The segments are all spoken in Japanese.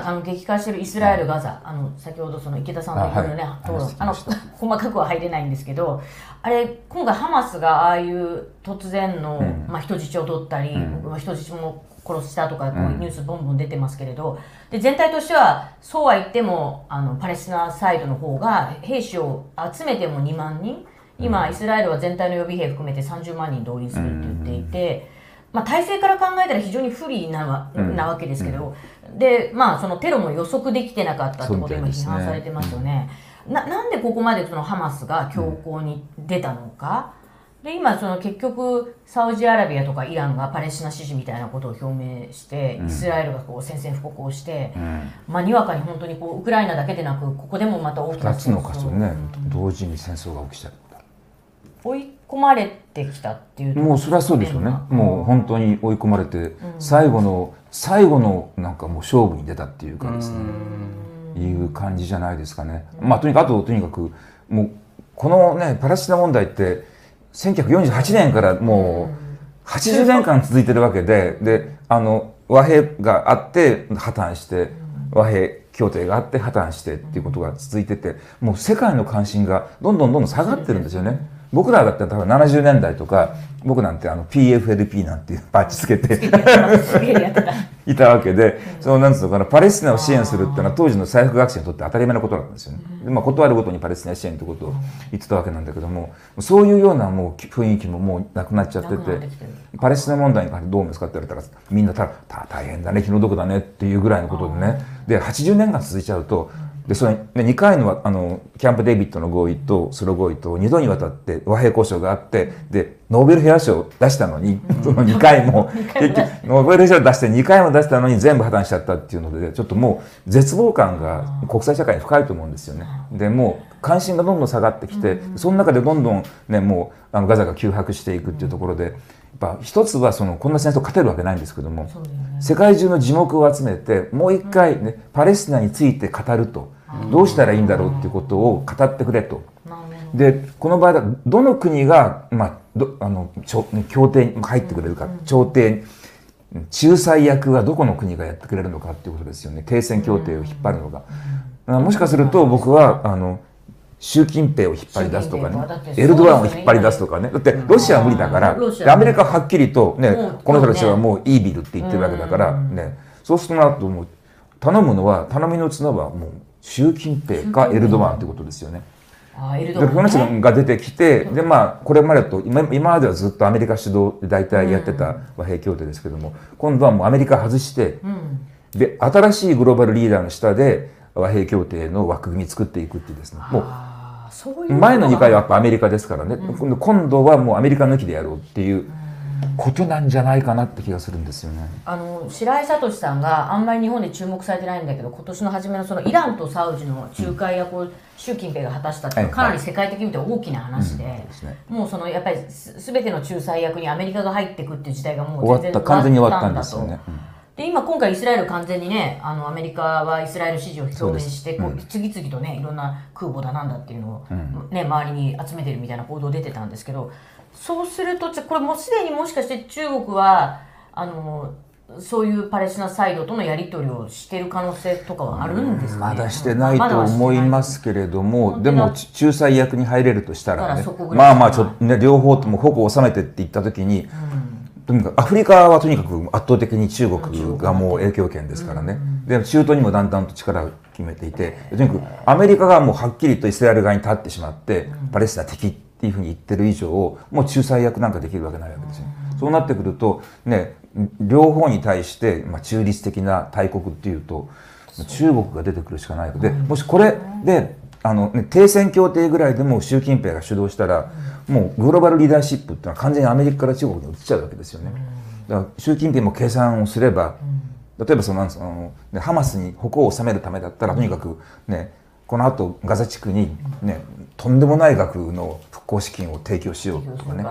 今あの激化しているイスラエル、ガザ。あの先ほどその池田さんのいろいろねあはい。討論あの細かくは入れないんですけどあれ今回ハマスがああいう突然の、うん。まあ、人質を取ったり、うん。まあ人質も殺したとかこううん。いうニュースボンボン出てますけれどで全体としてはそうは言ってもあのパレスチナサイドの方が兵士を集めても2万人。今、イスラエルは全体の予備兵含めて30万人動員するって言っていて。まあ、体制から考えたら非常に不利なわ,、うん。なわけですけど、でまあ、そのテロも予測できてなかったってことで今批判されてますよね。ななんでここまでそのハマスが強硬に出たのか、で今その結局サウジアラビアとかイランがパレスチナ支持みたいなことを表明して、うん。イスラエルがこう宣戦布告をして、うん。まあ、にわかに本当にこうウクライナだけでなくここでもまた大きな2つの箇所ね。うん。同時に戦争が起きちゃった。追い込まれてきたっていうもうそれはそうでしょうね。うんもう本当に追い込まれて最後の最後のなんかもう勝負に出たっていうかですね。いう感じじゃないですかね。まあとにかくあととにかくもうこのねパレスチナ問題って1948年からもう80年間続いてるわけでであの和平があって破綻して和平協定があって破綻してっていうことが続いててもう世界の関心がどんどんどんどん下がってるんですよね。僕らだって多分70年代とか僕なんてあの PFLP なんていうバッジつけていたわけで、そのなんつうのかな、パレスチナを支援するっていうのは当時の大学学生にとって当たり前のことなんですよね。でまあ、断るごとにパレスチナ支援ということを言ってたわけなんだけども、そういうようなもう雰囲気ももうなくなっちゃっててパレスチナ問題に関してどうですかって言われたら、みんなたた大変だね、気の毒だねっていうぐらいのことでね。で、80年間続いちゃうと、でそのね2回のあのキャンプ・デイビッドの合意とソロ合意と2度にわたって和平交渉があってでノーベル平和賞を出したのに、その2回も 結局ノーベル平和賞を出して2回も出したのに全部破綻しちゃったっていうのでちょっともう絶望感が国際社会に深いと思うんですよね。でもう関心がどんどん下がってきて、その中でどんどんねもうあのガザが急迫していくっていうところで。やっぱ一つはそのこんな戦争勝てるわけないんですけどもね。世界中の耳目を集めてもう一回、ね、パレスチナについて語るとどうしたらいいんだろうっていうことを語ってくれと。でこの場合だどの国が、まあ、どあのちょ協定に入ってくれるか。調停仲裁役はどこの国がやってくれるのかっていうことですよね。停戦協定を引っ張るのが。あもしかすると僕はあの習近平を引っ張り出すとかね。エルドアンを引っ張り出すとかね。だってロシアは無理だからア。メリカははっきりとねこの人たちはもうイービルって言ってるわけだからね。そうするとなともう頼むのは頼みの綱はもう習近平かエルドアンってことですよね。あーエルドでこの人が出てきて、でまあこれまでと今今まではずっとアメリカ主導で大体やってた和平協定ですけども、今度はもうアメリカ外して、うん。で新しいグローバルリーダーの下で和平協定の枠組み作っていくっていうですね。もう前の2回はやっぱぱアメリカですからね、今度今度はもうアメリカ抜きでやろうっていうことなんじゃないかなって気がするんですよね。あの白井聡さんがあんまり日本で注目されてないんだけど今年の初めのそのイランとサウジの仲介役を習近平が果たしたっていうかなり世界的に見て大きな話で、ですね。もうそのやっぱりす全ての仲裁役にアメリカが入っていくっていう時代がもう終わった。完全に終わったんですよね。うん。で今今回イスラエル完全にねあのアメリカはイスラエル支持を表明してそうです。こう次々とねいろんな空母だなんだっていうのを、うん。ね、周りに集めてるみたいな報道出てたんですけどそうするとじゃこれもうすでにもしかして中国はあのそういうパレスチナサイドとのやり取りをしてる可能性とかはあるんですかね？まだしてないと思いますけれども、でもち仲裁役に入れるとしたらねまあまあちょね両方とも矛を収めてって言った時に、とにかくアフリカはとにかく圧倒的に中国がもう影響圏ですからね、で中東にもだんだんと力を決めていてとにかくアメリカがもうはっきりとイスラエル側に立ってしまって、パレスチナ敵っていうふうに言ってる以上もう仲裁役なんかできるわけないわけですよ。そうなってくるとね両方に対して、まあ、中立的な大国っていうと中国が出てくるしかないので、もしこれであの、ね、停戦協定ぐらいでも習近平が主導したら、もうグローバルリーダーシップっていうのは完全にアメリカから中国に移っちゃうわけですよね。だから習近平も計算をすれば、例えばそのなんつうのあのねハマスに矛を収めるためだったらとにかくねこのあとガザ地区に、ね、とんでもない額の復興資金を提供しようとかね。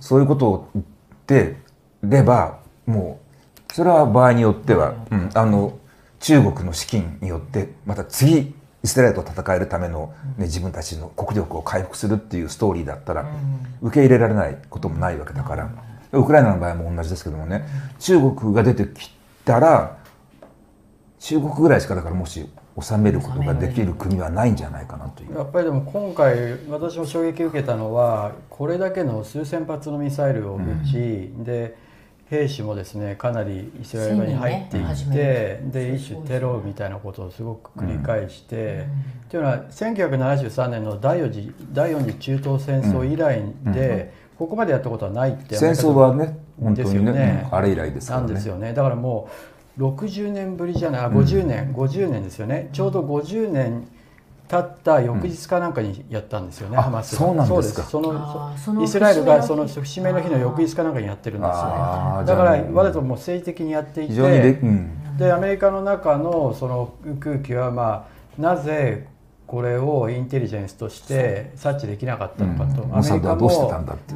そういうことを言ってればもうそれは場合によっては、うん、あの中国の資金によってまた次イスラエルと戦えるための、ね、自分たちの国力を回復するっていうストーリーだったら受け入れられないこともないわけだから。ウクライナの場合も同じですけどもね中国が出てきたら中国ぐらいしかだからもし収めることができる国はないんじゃないかなという。やっぱりでも今回私も衝撃を受けたのはこれだけの数千発のミサイルを撃ち、うん、で兵士もですねかなりイスラエルに入っていって、ね、で一種テロみたいなことをすごく繰り返して、うん、というのは1973年の第4次第4次中東戦争以来で、ここまでやったことはないって戦争はね本当にね、ね、あれ以来ですからね。なんですよね。だからもう60年ぶりじゃないあ50年、うん、50年ですよね。ちょうど50年経った翌日かなんかにやったんですよね、うん、ハマスそうなんですか。そのイスラエルがその節目の日の翌日かなんかにやってるんですよだからわざともう政治的にやっていて、うん、でアメリカの中のその空気はまあなぜこれをインテリジェンスとして察知できなかったのかと、アメリカも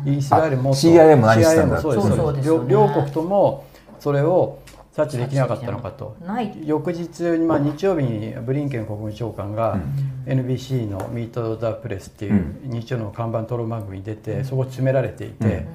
イスラエルも CIA も何したんだそうです。両両国ともそれを察知できなかったのかと。翌日、まあ、日曜日にブリンケン国務長官が NBC の「ミート・ザ・プレス」っていう日曜の看板討論番組に出てそこ詰められていて、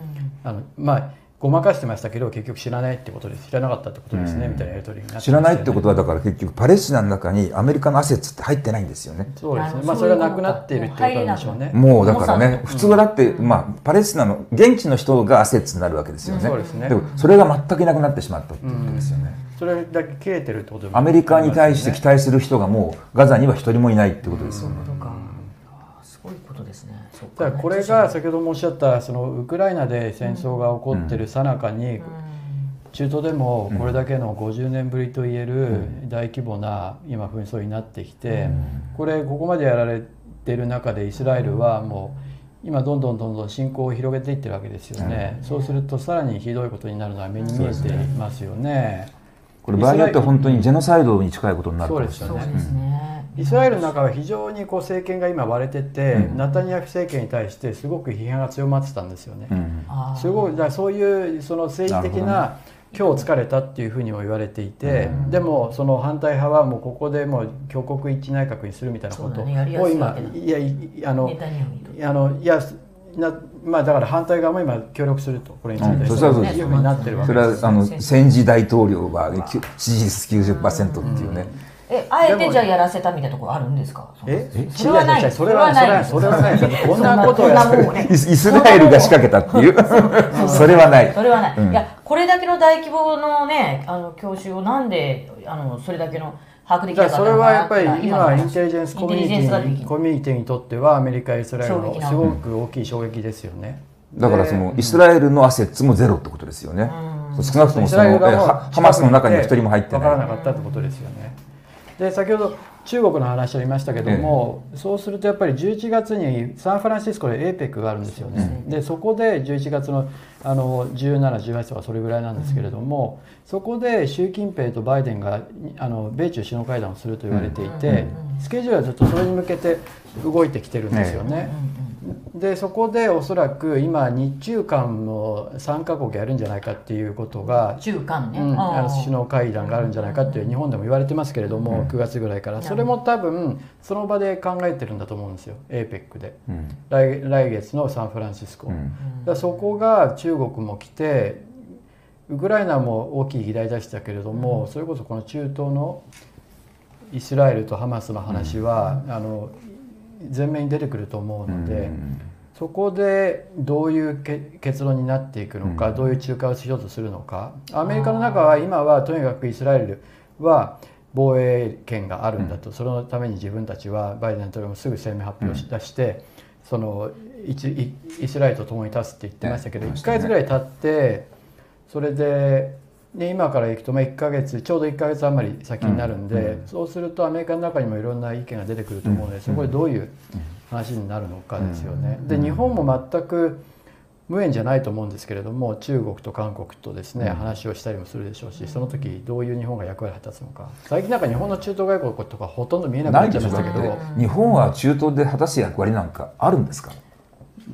あのまあごまかしてましたけど結局知らないってことです。知らなかったってことですね、うん、みたいなやり取りになって、ね、知らないってことはだから結局パレスチナの中にアメリカのアセッツって入ってないんですよね。そうですね。まあそれがなくなっているってことなんでしょうね。もうだからね普通はだって、まあパレスチナの現地の人がアセッツになるわけですよね、そうですね。でもそれが全くいなくなってしまったっていうことですよね、それだけ切れてるってことアメリカに対して期待する人がもうガザには一人もいないってことですよねだからこれが先ほどもおっしゃったそのウクライナで戦争が起こってるさなかに、中東でもこれだけの50年ぶりといえる大規模な今紛争になってきてこれここまでやられてる中でイスラエルはもう今どんどんどんどん侵攻を広げていってるわけですよね、そうするとさらにひどいことになるのは目に見えていますよね。これ場合によっては本当にジェノサイドに近いことになるかもしれない。ですね。イスラエルの中は非常にこう政権が今割れてて、うん、ナタニヤフ政権に対してすごく批判が強まってたんですよね。うん、すごいだそういうその政治的な今日疲れたっていうふうにも言われていて、うん、でもその反対派はもうここでもう挙国一致内閣にするみたいなことを今、いやあのあのいやなまあだから反対側も今協力するとこれについて、うん、そういうふうになってるわけです。それはあの戦時大統領は支持率90%っていうね。え、あえてじゃあやらせたみたいなところあるんですか？え、それはない。それはない。それはない。こんなことをやる。イスラエルが仕掛けたっていう。それはない。それはない。いや、これだけの大規模のね、あの教習をなんで、あの、それだけの。把握できなかったそれはやっぱり今インテリジェンスコミュニティコミュニティにとってはアメリカイスラエルのすごく大きい衝撃ですよね。だからそのイスラエルのアセッツもゼロってことですよね。少なくともそのハマスの中には一人も入ってない。分からなかったってことですよね。で先ほど中国の話ありましたけども、ええ、そうするとやっぱり11月にサンフランシスコで APEC があるんですよね。でそこで11月のあの1718とかそれぐらいなんですけれども、うん、そこで習近平とバイデンがあの米中首脳会談をすると言われていて、スケジュールはずっとそれに向けて動いてきてるんですよね。でそこでおそらく今日中間の3か国やるんじゃないかっていうことが中間ね、うん、あの首脳会談があるんじゃないかっていう日本でも言われてますけれども、うん、9月ぐらいから。それも多分その場で考えてるんだと思うんですよ。APEC で、うん、来来月のサンフランシスコ、だそこが中国も来てウクライナも大きい議題出したけれども、それこそこの中東のイスラエルとハマスの話は、あの前面に出てくると思うので、そこでどういう結論になっていくのか、どういう仲介をしようとするのか。アメリカの中は今はとにかくイスラエルは防衛権があるんだと、そのために自分たちはバイデン大統領もすぐ声明発表し出して、そのイスラエルと共に立つって言ってましたけど、1か月ぐらい経ってそれでで今から行くとまあ1か月ちょうど1か月余り先になるんで、うん、そうするとアメリカの中にもいろんな意見が出てくると思うので、そこでどういう話になるのかですよね。で日本も全く無縁じゃないと思うんですけれども中国と韓国とですね話をしたりもするでしょうしその時どういう日本が役割を果たすのか。最近なんか日本の中東外交とかほとんど見えなくなっちゃいましたけど。日本は中東で果たす役割なんかあるんですか？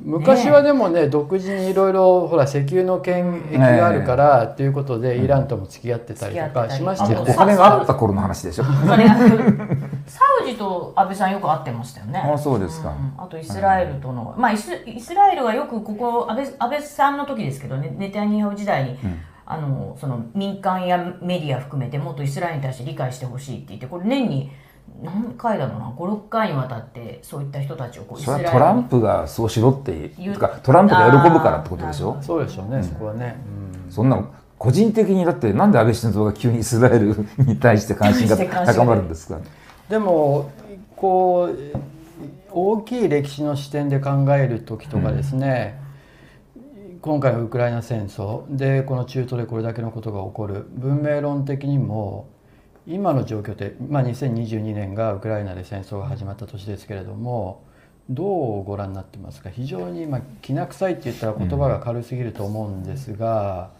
昔はでもね独自にいろいろほら石油の権益があるからっていうことでイランとも付き合ってたりとかしましたよね。お金があった頃の話でしょ。サウジと安倍さんよく会ってましたよね。あそうですか、あとイスラエルとの、まあイスイスラエルはよくここ安倍安倍さんの時ですけどねネタニヤフ時代に、あのその民間やメディア含めてもっとイスラエルに対して理解してほしいって言ってこれ年に何回だろうな56回にわたってそういった人たちをこうそれはトランプがそうしろっていう。かトランプが喜ぶからってことでしょ？そうでしょうね、うん、そこはね、うん、そんな個人的にだってなんで安倍晋三が急にイスラエルに対して関心が高まるんですか？でもこう大きい歴史の視点で考える時とかですね、うん、今回のウクライナ戦争でこの中東でこれだけのことが起こる。文明論的にも今の状況って、まあ、2022年がウクライナで戦争が始まった年ですけれどもどうご覧になってますか？非常に、まあ、きな臭いって言ったら言葉が軽すぎると思うんですが、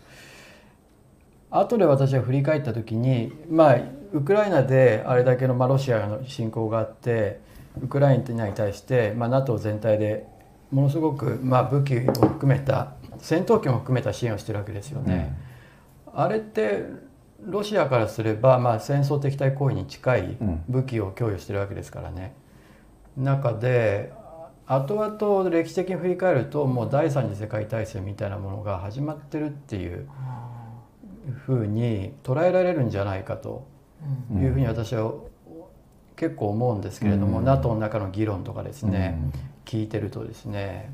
うん、後で私は振り返った時に、まあ、ウクライナであれだけの、まあ、ロシアの侵攻があってウクライナに対して、まあ、NATO 全体でものすごく、まあ、武器を含めた戦闘機も含めた支援をしてるわけですよね。うん、あれってロシアからすれば、まあ、戦争敵対行為に近い武器を供与してるわけですからね。中で後々歴史的に振り返るともう第三次世界大戦みたいなものが始まってるっていうふうに捉えられるんじゃないかというふうに私は結構思うんですけれども、うん、NATO の中の議論とかですね、うん、聞いてるとですね。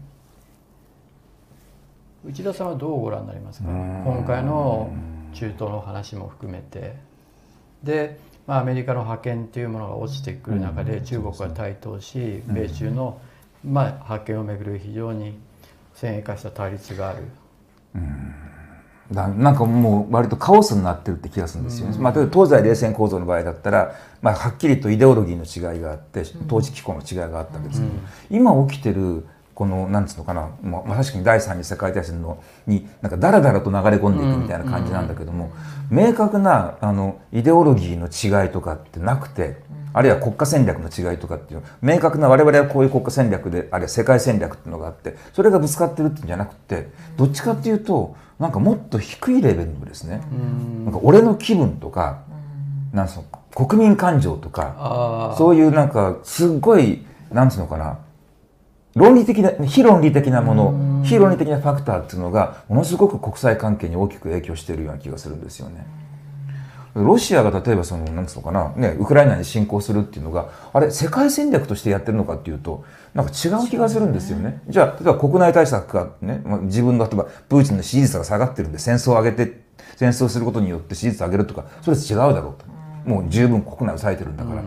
内田さんはどうご覧になりますか、今回の中東の話も含めて。で、まあ、アメリカの覇権というものが落ちてくる中で中国が台頭し米中の、まあ、覇権をめぐる非常に先鋭化した対立がある。うん。だなんかもう割とカオスになってるって気がするんですよね。うん、まあ、東西冷戦構造の場合だったら、まあ、はっきりとイデオロギーの違いがあって統治機構の違いがあったわけですけど、うん、今起きてるこのなんつうのかな、まあ、確かに第三次世界大戦のになんかだらだらと流れ込んでいくみたいな感じなんだけども、明確なあのイデオロギーの違いとかってなくて、あるいは国家戦略の違いとかっていう明確な我々はこういう国家戦略であるいは世界戦略っていうのがあってそれがぶつかってるっていうんじゃなくてどっちかっていうとなんかもっと低いレベルのですね、なんか俺の気分とか、なんその国民感情とかそういうなんかすっごいなんつうのかな論理的な、非論理的なもの、非論理的なファクターっていうのが、ものすごく国際関係に大きく影響しているような気がするんですよね。ロシアが例えばその、なんつうのかな、ね、ウクライナに侵攻するっていうのが、あれ、世界戦略としてやってるのかっていうと、なんか違う気がするんですよね。じゃあ、例えば国内対策がね、まあ、自分の、例えば、プーチンの支持率が下がってるんで戦争を上げて、戦争することによって支持率を上げるとか、それ違うだろうと。もう十分国内を抑えてるんだから。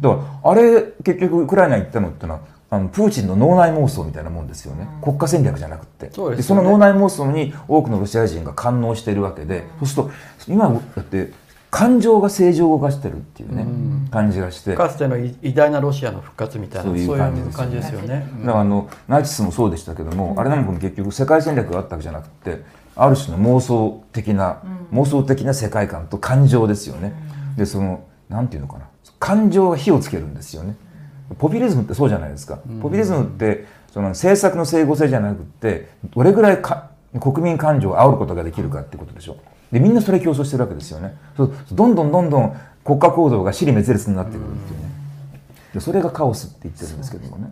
だから、あれ、結局ウクライナ行ったのってのは、あのプーチンの脳内妄想みたいなもんですよね、うん、国家戦略じゃなくて。そで、ね、その脳内妄想に多くのロシア人が感応しているわけで、うん、そうすると今だって感情が正常を動かしてるっていうね、うん、感じがして。かつての偉大なロシアの復活みたいなそういう感じですよね。だからあのナチスもそうでしたけども、あれなんかも結局世界戦略があったわけじゃなくてある種の妄想的な、妄想的な世界観と感情ですよね、でそのなんていうのかな。感情が火をつけるんですよね、ポピュリズムってそうじゃないですか、ポピュリズムってその政策の整合性じゃなくてどれぐらいか国民感情を煽ることができるかってことでしょ。でみんなそれ競争してるわけですよね。どんどんどんどん国家構造が尻滅裂になってくるっていうね。でそれがカオスって言ってるんですけどもね